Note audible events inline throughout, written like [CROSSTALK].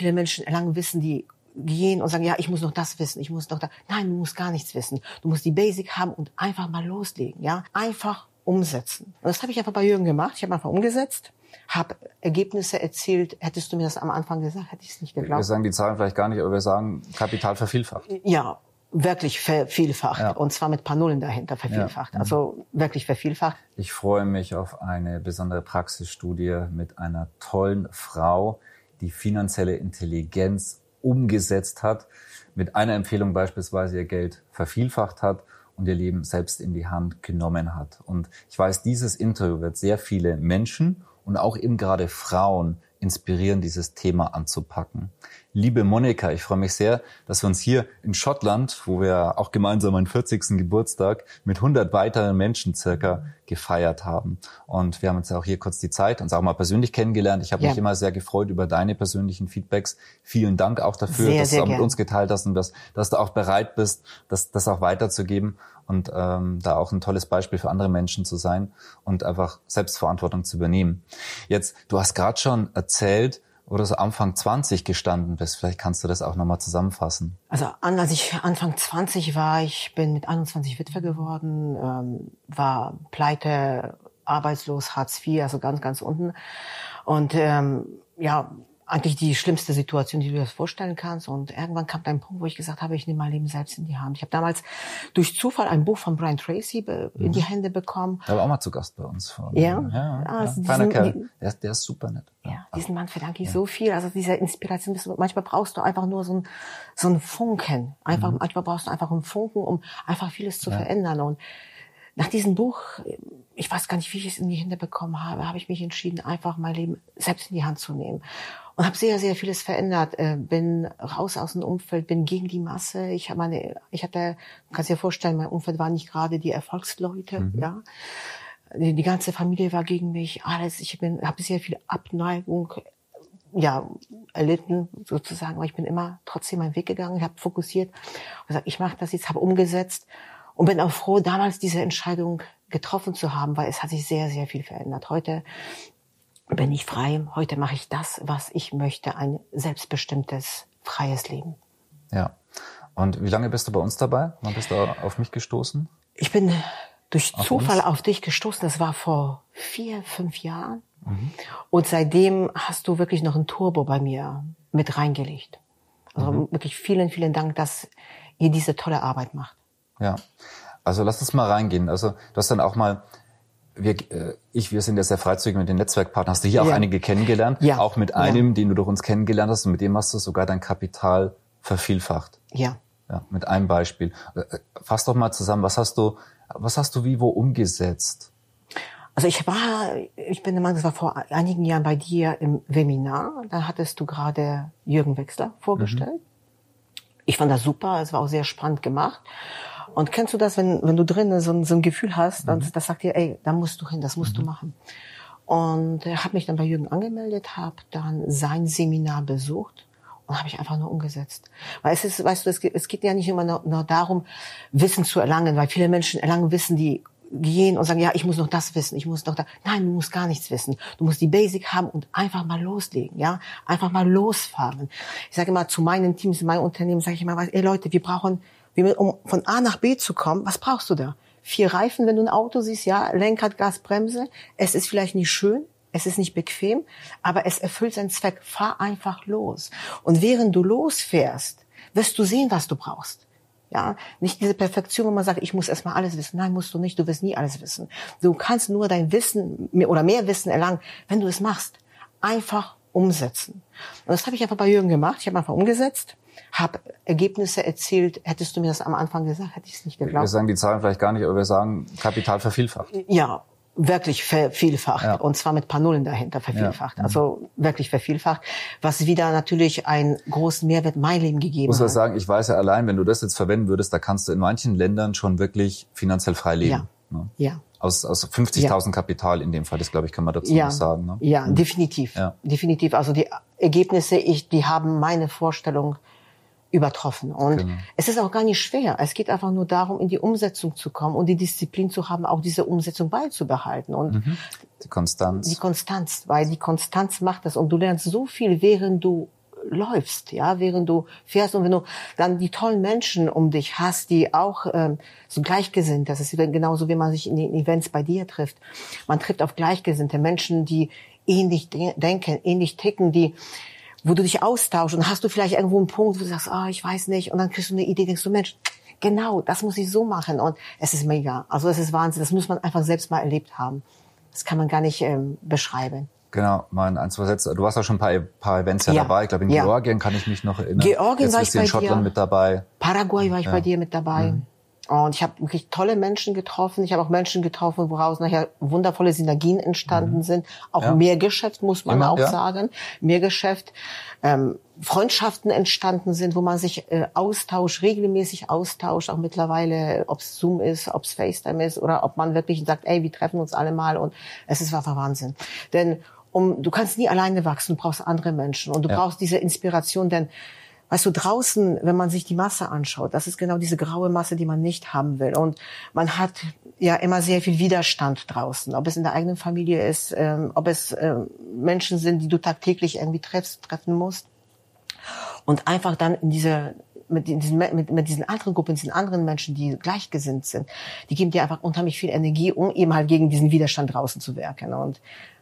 Viele Menschen erlangen Wissen, die gehen und sagen, ja, ich muss noch das wissen, ich muss noch da. Nein, du musst gar nichts wissen. Du musst die Basic haben und einfach mal loslegen, ja. Einfach umsetzen. Und das habe ich einfach bei Jürgen gemacht. Ich habe einfach umgesetzt, habe Ergebnisse erzielt. Hättest du mir das am Anfang gesagt, hätte ich es nicht geglaubt. Wir sagen die Zahlen vielleicht gar nicht, aber wir sagen Kapital vervielfacht. Ja, wirklich vervielfacht. Ja. Und zwar mit paar Nullen dahinter vervielfacht. Ja. Also wirklich vervielfacht. Ich freue mich auf eine besondere Praxisstudie mit einer tollen Frau, die finanzielle Intelligenz umgesetzt hat, mit einer Empfehlung beispielsweise ihr Geld vervielfacht hat und ihr Leben selbst in die Hand genommen hat. Und ich weiß, dieses Interview wird sehr viele Menschen und auch eben gerade Frauen inspirieren, dieses Thema anzupacken. Liebe Monika, ich freue mich sehr, dass wir uns hier in Schottland, wo wir auch gemeinsam meinen 40. Geburtstag mit 100 weiteren Menschen circa gefeiert haben. Und wir haben uns auch hier kurz die Zeit, uns auch mal persönlich kennengelernt. Ich habe ja. mich immer sehr gefreut über deine persönlichen Feedbacks. Vielen Dank auch dafür, sehr, dass sehr du auch gern. mit uns geteilt hast und dass, dass du auch bereit bist, das, das auch weiterzugeben und ähm, da auch ein tolles Beispiel für andere Menschen zu sein und einfach Selbstverantwortung zu übernehmen. Jetzt, du hast gerade schon erzählt, oder so Anfang 20 gestanden bist. Vielleicht kannst du das auch nochmal zusammenfassen. Also als ich Anfang 20 war, ich bin mit 21 Witwe geworden, ähm, war pleite, arbeitslos, Hartz IV, also ganz, ganz unten. Und ähm, ja, eigentlich die schlimmste Situation, die du dir vorstellen kannst. Und irgendwann kam ein Punkt, wo ich gesagt habe, ich nehme mein Leben selbst in die Hand. Ich habe damals durch Zufall ein Buch von Brian Tracy in die mhm. Hände bekommen. Der war auch mal zu Gast bei uns. Von, ja, ja, also ja. Feiner Kerl. Die, der, der, ist super nett. Ja, diesen Mann verdanke ich ja. so viel. Also diese Inspiration, manchmal brauchst du einfach nur so ein, so ein Funken. Einfach, mhm. Manchmal brauchst du einfach einen Funken, um einfach vieles zu verändern. Und nach diesem Buch, ich weiß gar nicht, wie ich es in die Hände bekommen habe, habe ich mich entschieden, einfach mein Leben selbst in die Hand zu nehmen. Und habe sehr sehr vieles verändert. Äh, bin raus aus dem Umfeld bin gegen die Masse. Ich habe meine ich hatte kannst dir vorstellen mein Umfeld war nicht gerade die Erfolgsleute mhm. ja. Die, die, ganze Familie war gegen mich alles. Ich bin habe sehr viel Abneigung ja erlitten sozusagen. Aber ich bin immer trotzdem meinen Weg gegangen. Ich habe fokussiert und gesagt ich mache das jetzt habe umgesetzt und bin auch froh damals diese Entscheidung getroffen zu haben weil es hat sich sehr sehr viel verändert heute bin ich frei. Heute mache ich das, was ich möchte, ein selbstbestimmtes, freies Leben. Ja. Und wie lange bist du bei uns dabei? Wann bist du auf mich gestoßen? Ich bin durch auf Zufall uns? auf dich gestoßen. Das war vor vier, fünf Jahren. Mhm. Und seitdem hast du wirklich noch ein Turbo bei mir mit reingelegt. Also mhm. wirklich vielen, vielen Dank, dass ihr diese tolle Arbeit macht. Ja. Also lass uns mal reingehen. Also du hast dann auch mal wir, äh, ich, wir sind ja sehr freizügig mit den Netzwerkpartnern. Hast du hier ja. auch einige kennengelernt? Ja. Auch mit einem, ja. den du durch uns kennengelernt hast und mit dem hast du sogar dein Kapital vervielfacht. Ja. Ja, mit einem Beispiel. Äh, äh, fass doch mal zusammen, was hast du, was hast du wie wo umgesetzt? Also ich war, ich bin der Meinung, das war vor einigen Jahren bei dir im Webinar. Da hattest du gerade Jürgen Wechsler vorgestellt. Mhm. Ich fand das super, es war auch sehr spannend gemacht. Und kennst du das, wenn, wenn du drinnen so, so ein Gefühl hast, dann, mhm. das sagt dir, ey, da musst du hin, das musst mhm. du machen. Und er hat mich dann bei Jürgen angemeldet, habe dann sein Seminar besucht und habe ich einfach nur umgesetzt. Weil es ist, weißt du, es geht, es geht ja nicht immer nur, nur darum, Wissen zu erlangen, weil viele Menschen erlangen Wissen, die gehen und sagen, ja, ich muss noch das wissen, ich muss noch da. Nein, du musst gar nichts wissen. Du musst die Basic haben und einfach mal loslegen, ja, einfach mal losfahren. Ich sage immer zu meinen Teams, in meinem Unternehmen, sage ich immer, ey Leute, wir brauchen wie, um von A nach B zu kommen, was brauchst du da? Vier Reifen, wenn du ein Auto siehst, ja, Lenkrad, Gas, Bremse. Es ist vielleicht nicht schön, es ist nicht bequem, aber es erfüllt seinen Zweck. Fahr einfach los. Und während du losfährst, wirst du sehen, was du brauchst. Ja, nicht diese Perfektion, wo man sagt, ich muss erstmal alles wissen. Nein, musst du nicht. Du wirst nie alles wissen. Du kannst nur dein Wissen oder mehr Wissen erlangen, wenn du es machst. Einfach umsetzen. Und das habe ich einfach bei Jürgen gemacht. Ich habe einfach umgesetzt habe Ergebnisse erzielt. Hättest du mir das am Anfang gesagt, hätte ich es nicht geglaubt. Wir sagen die Zahlen vielleicht gar nicht, aber wir sagen Kapital vervielfacht. Ja, wirklich vervielfacht ja. und zwar mit paar Nullen dahinter vervielfacht. Ja. Also wirklich vervielfacht, was wieder natürlich einen großen Mehrwert mein Leben gegeben Muss hat. Muss sagen, ich weiß ja allein, wenn du das jetzt verwenden würdest, da kannst du in manchen Ländern schon wirklich finanziell frei leben. Ja. Ne? ja. Aus, aus 50.000 ja. Kapital in dem Fall, das glaube ich, kann man dazu ja. sagen. Ne? Ja, mhm. definitiv. Ja. Definitiv. Also die Ergebnisse, ich, die haben meine Vorstellung übertroffen. Und genau. es ist auch gar nicht schwer. Es geht einfach nur darum, in die Umsetzung zu kommen und die Disziplin zu haben, auch diese Umsetzung beizubehalten. Und mhm. die Konstanz. Die Konstanz, weil die Konstanz macht das. Und du lernst so viel, während du läufst, ja, während du fährst und wenn du dann die tollen Menschen um dich hast, die auch ähm, so gleichgesinnt, das ist genauso, wie man sich in den Events bei dir trifft. Man trifft auf gleichgesinnte Menschen, die ähnlich de denken, ähnlich ticken, die wo du dich austauschst und hast du vielleicht irgendwo einen Punkt, wo du sagst, ah, oh, ich weiß nicht, und dann kriegst du eine Idee, denkst du, Mensch, genau, das muss ich so machen und es ist mega. Also es ist Wahnsinn, das muss man einfach selbst mal erlebt haben. Das kann man gar nicht ähm, beschreiben. Genau, mal ein, zwei Sätze. Du warst auch schon ein paar, paar Events ja, ja dabei. Ich glaube, in ja. Georgien kann ich mich noch erinnern. Georgien Jetzt war ich bei in Schottland dir. mit dabei. Paraguay war ich ja. bei dir mit dabei. Mhm. Und ich habe wirklich tolle Menschen getroffen. Ich habe auch Menschen getroffen, woraus nachher wundervolle Synergien entstanden mhm. sind. Auch ja. mehr Geschäft, muss man Immer, auch ja. sagen. Mehr Geschäft. Ähm, Freundschaften entstanden sind, wo man sich äh, austauscht, regelmäßig austauscht, auch mittlerweile, ob es Zoom ist, ob es FaceTime ist oder ob man wirklich sagt, ey, wir treffen uns alle mal und es ist einfach Wahnsinn. Denn um, du kannst nie alleine wachsen, du brauchst andere Menschen und du ja. brauchst diese Inspiration, denn Weißt du, draußen, wenn man sich die Masse anschaut, das ist genau diese graue Masse, die man nicht haben will. Und man hat ja immer sehr viel Widerstand draußen, ob es in der eigenen Familie ist, ähm, ob es ähm, Menschen sind, die du tagtäglich irgendwie treffst, treffen musst. Und einfach dann in diese mit diesen, mit, mit diesen anderen Gruppen, diesen anderen Menschen, die gleichgesinnt sind, die geben dir einfach unheimlich viel Energie, um eben halt gegen diesen Widerstand draußen zu wirken. Und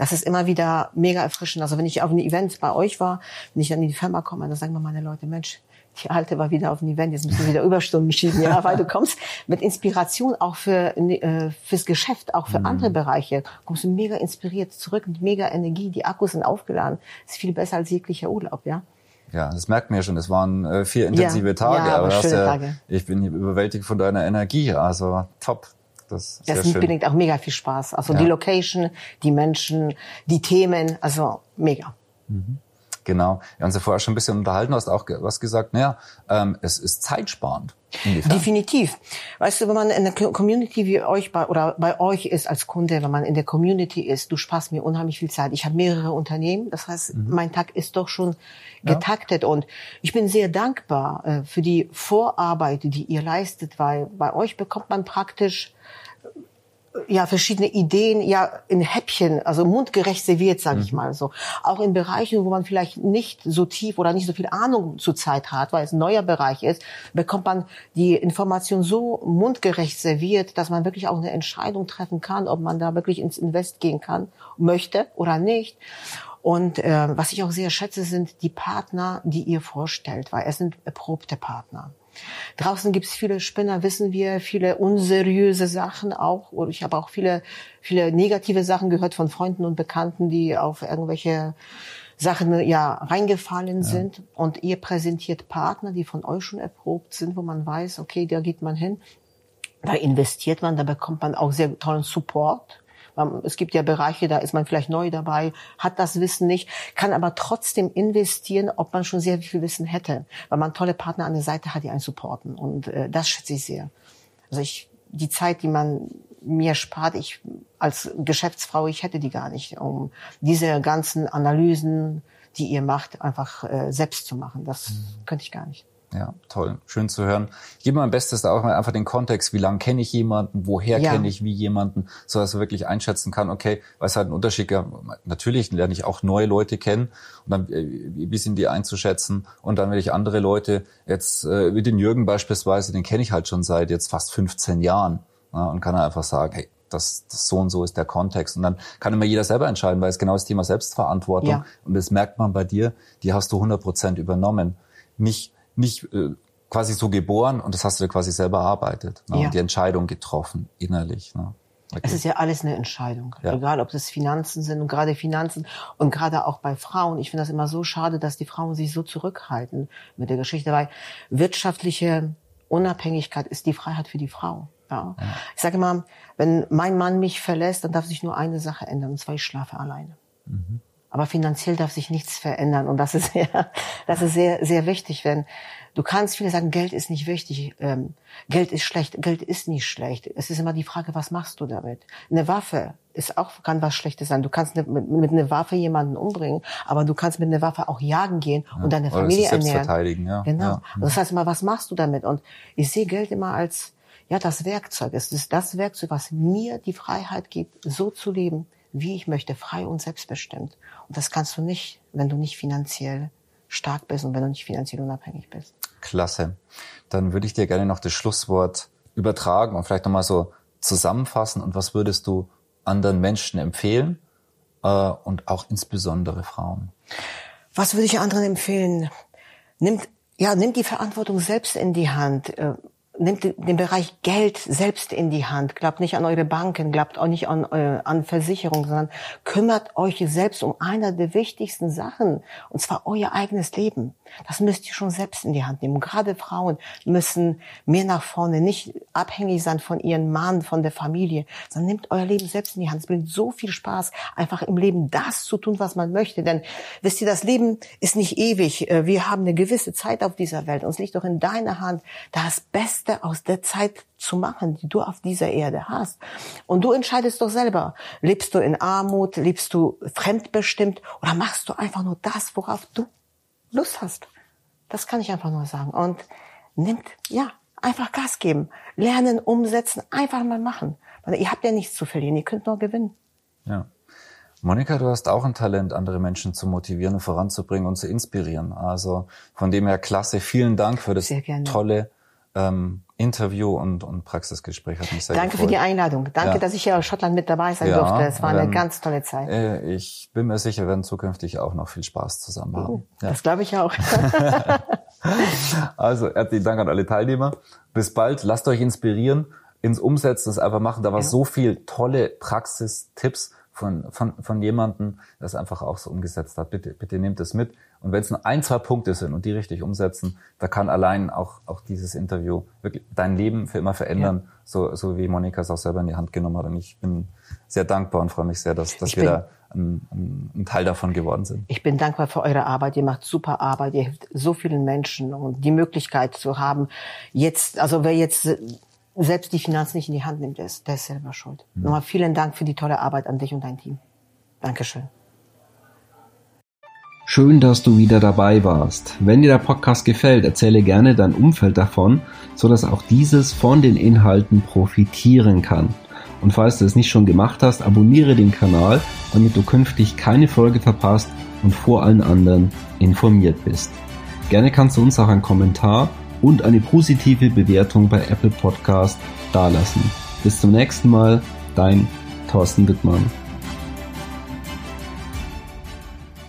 das ist immer wieder mega erfrischend. Also wenn ich auf einem Event bei euch war, wenn ich dann in die Firma komme, dann sagen mir meine Leute, Mensch, die Alte war wieder auf einem Event, jetzt müssen wir wieder Überstunden schieben, ja, weil du kommst mit Inspiration auch für äh, fürs Geschäft, auch für mhm. andere Bereiche, kommst du mega inspiriert zurück mit mega Energie, die Akkus sind aufgeladen, ist viel besser als jeglicher Urlaub, ja. Ja, das merkt man ja schon. Es waren äh, vier intensive ja, Tage, ja, aber, aber schöne ja, Tage. ich bin überwältigt von deiner Energie. Also top. Das, das bringt auch mega viel Spaß. Also ja. die Location, die Menschen, die Themen, also mega. Mhm. Genau. Wir haben uns ja vorher schon ein bisschen unterhalten, du hast auch was gesagt, naja, ähm, es ist zeitsparend. Inwiefern? Definitiv. Weißt du, wenn man in der Community wie euch bei, oder bei euch ist als Kunde, wenn man in der Community ist, du sparst mir unheimlich viel Zeit. Ich habe mehrere Unternehmen, das heißt, mhm. mein Tag ist doch schon getaktet ja. und ich bin sehr dankbar äh, für die Vorarbeit, die ihr leistet, weil bei euch bekommt man praktisch ja verschiedene Ideen ja in Häppchen, also mundgerecht serviert, sage ich mhm. mal so. Auch in Bereichen, wo man vielleicht nicht so tief oder nicht so viel Ahnung zur Zeit hat, weil es ein neuer Bereich ist, bekommt man die Information so mundgerecht serviert, dass man wirklich auch eine Entscheidung treffen kann, ob man da wirklich ins Invest gehen kann, möchte oder nicht. Und äh, was ich auch sehr schätze, sind die Partner, die ihr vorstellt, weil es sind erprobte Partner. Draußen gibt es viele Spinner, wissen wir, viele unseriöse Sachen auch. Und ich habe auch viele, viele negative Sachen gehört von Freunden und Bekannten, die auf irgendwelche Sachen ja reingefallen ja. sind. Und ihr präsentiert Partner, die von euch schon erprobt sind, wo man weiß, okay, da geht man hin. Da investiert man, da bekommt man auch sehr tollen Support. Es gibt ja Bereiche, da ist man vielleicht neu dabei, hat das Wissen nicht, kann aber trotzdem investieren, ob man schon sehr viel Wissen hätte, weil man tolle Partner an der Seite hat, die einen supporten. Und äh, das schätze ich sehr. Also ich, die Zeit, die man mir spart, ich als Geschäftsfrau, ich hätte die gar nicht, um diese ganzen Analysen, die ihr macht, einfach äh, selbst zu machen. Das mhm. könnte ich gar nicht. Ja, toll. Schön zu hören. Ich gebe mein Bestes da auch mal einfach den Kontext. Wie lange kenne ich jemanden? Woher ja. kenne ich wie jemanden? So dass er wirklich einschätzen kann, okay, was halt ein Unterschied? Ja, natürlich lerne ich auch neue Leute kennen und dann, äh, wie sind die einzuschätzen? Und dann, wenn ich andere Leute, jetzt, äh, wie den Jürgen beispielsweise, den kenne ich halt schon seit jetzt fast 15 Jahren. Ja, und kann er einfach sagen, hey, das, das so und so ist der Kontext. Und dann kann immer jeder selber entscheiden, weil es genau das Thema Selbstverantwortung. Ja. Und das merkt man bei dir, die hast du 100 Prozent übernommen. Nicht nicht äh, quasi so geboren und das hast du quasi selber erarbeitet ne? ja. und die Entscheidung getroffen innerlich. Ne? Okay. Es ist ja alles eine Entscheidung, ja. egal ob es Finanzen sind und gerade Finanzen und gerade auch bei Frauen. Ich finde das immer so schade, dass die Frauen sich so zurückhalten mit der Geschichte, weil wirtschaftliche Unabhängigkeit ist die Freiheit für die Frau. Ja. ja. Ich sage immer, wenn mein Mann mich verlässt, dann darf sich nur eine Sache ändern, und zwar ich schlafe alleine. Mhm. Aber finanziell darf sich nichts verändern und das ist [LAUGHS] sehr, das ist sehr, sehr wichtig, wenn du kannst viele sagen, Geld ist nicht wichtig, ähm, Geld ist schlecht, Geld ist nicht schlecht. Es ist immer die Frage, was machst du damit? Eine Waffe ist auch kann was Schlechtes sein. Du kannst mit, mit einer Waffe jemanden umbringen, aber du kannst mit einer Waffe auch jagen gehen ja, und deine Familie ernähren. Verteidigen, ja. Genau. Ja. Das heißt immer, was machst du damit? Und ich sehe Geld immer als ja das Werkzeug. Es ist das Werkzeug, was mir die Freiheit gibt, so zu leben, wie ich möchte, frei und selbstbestimmt. Und das kannst du nicht, wenn du nicht finanziell stark bist und wenn du nicht finanziell unabhängig bist. Klasse. Dann würde ich dir gerne noch das Schlusswort übertragen und vielleicht nochmal so zusammenfassen. Und was würdest du anderen Menschen empfehlen äh, und auch insbesondere Frauen? Was würde ich anderen empfehlen? Nimmt, ja, nimmt die Verantwortung selbst in die Hand. Nehmt den Bereich Geld selbst in die Hand. Glaubt nicht an eure Banken, glaubt auch nicht an, äh, an Versicherungen, sondern kümmert euch selbst um einer der wichtigsten Sachen, und zwar euer eigenes Leben. Das müsst ihr schon selbst in die Hand nehmen. Gerade Frauen müssen mehr nach vorne, nicht abhängig sein von ihren Mann, von der Familie, sondern nehmt euer Leben selbst in die Hand. Es bringt so viel Spaß, einfach im Leben das zu tun, was man möchte. Denn wisst ihr, das Leben ist nicht ewig. Äh, wir haben eine gewisse Zeit auf dieser Welt. Und es liegt doch in deiner Hand, das Beste aus der Zeit zu machen, die du auf dieser Erde hast. Und du entscheidest doch selber. Lebst du in Armut, lebst du fremdbestimmt oder machst du einfach nur das, worauf du Lust hast. Das kann ich einfach nur sagen. Und nimmt, ja, einfach Gas geben. Lernen, umsetzen, einfach mal machen. Weil ihr habt ja nichts zu verlieren, ihr könnt nur gewinnen. Ja. Monika, du hast auch ein Talent, andere Menschen zu motivieren und voranzubringen und zu inspirieren. Also von dem her klasse. Vielen Dank für das tolle ähm, Interview und, und Praxisgespräch. Hat mich sehr Danke gefreut. für die Einladung. Danke, ja. dass ich hier aus Schottland mit dabei sein ja, durfte. Es war eine ähm, ganz tolle Zeit. Äh, ich bin mir sicher, wir werden zukünftig auch noch viel Spaß zusammen haben. Uh, ja. Das glaube ich auch. [LAUGHS] [LAUGHS] also herzlichen Dank an alle Teilnehmer. Bis bald. Lasst euch inspirieren, ins Umsetzen, das einfach machen. Da war so viel tolle Praxistipps von, von, von jemandem, der es einfach auch so umgesetzt hat. Bitte, bitte nehmt es mit. Und wenn es nur ein, zwei Punkte sind und die richtig umsetzen, da kann allein auch, auch dieses Interview wirklich dein Leben für immer verändern, ja. so, so wie Monika es auch selber in die Hand genommen hat. Und ich bin sehr dankbar und freue mich sehr, dass, dass wir da ein, ein, ein Teil davon geworden sind. Ich bin dankbar für eure Arbeit. Ihr macht super Arbeit. Ihr hilft so vielen Menschen und die Möglichkeit zu haben, jetzt, also wer jetzt selbst die Finanzen nicht in die Hand nimmt, der ist, der ist selber schuld. Mhm. Nochmal vielen Dank für die tolle Arbeit an dich und dein Team. Dankeschön. Schön, dass du wieder dabei warst. Wenn dir der Podcast gefällt, erzähle gerne dein Umfeld davon, so dass auch dieses von den Inhalten profitieren kann. Und falls du es nicht schon gemacht hast, abonniere den Kanal, damit du künftig keine Folge verpasst und vor allen anderen informiert bist. Gerne kannst du uns auch einen Kommentar und eine positive Bewertung bei Apple Podcast dalassen. Bis zum nächsten Mal, dein Thorsten Wittmann.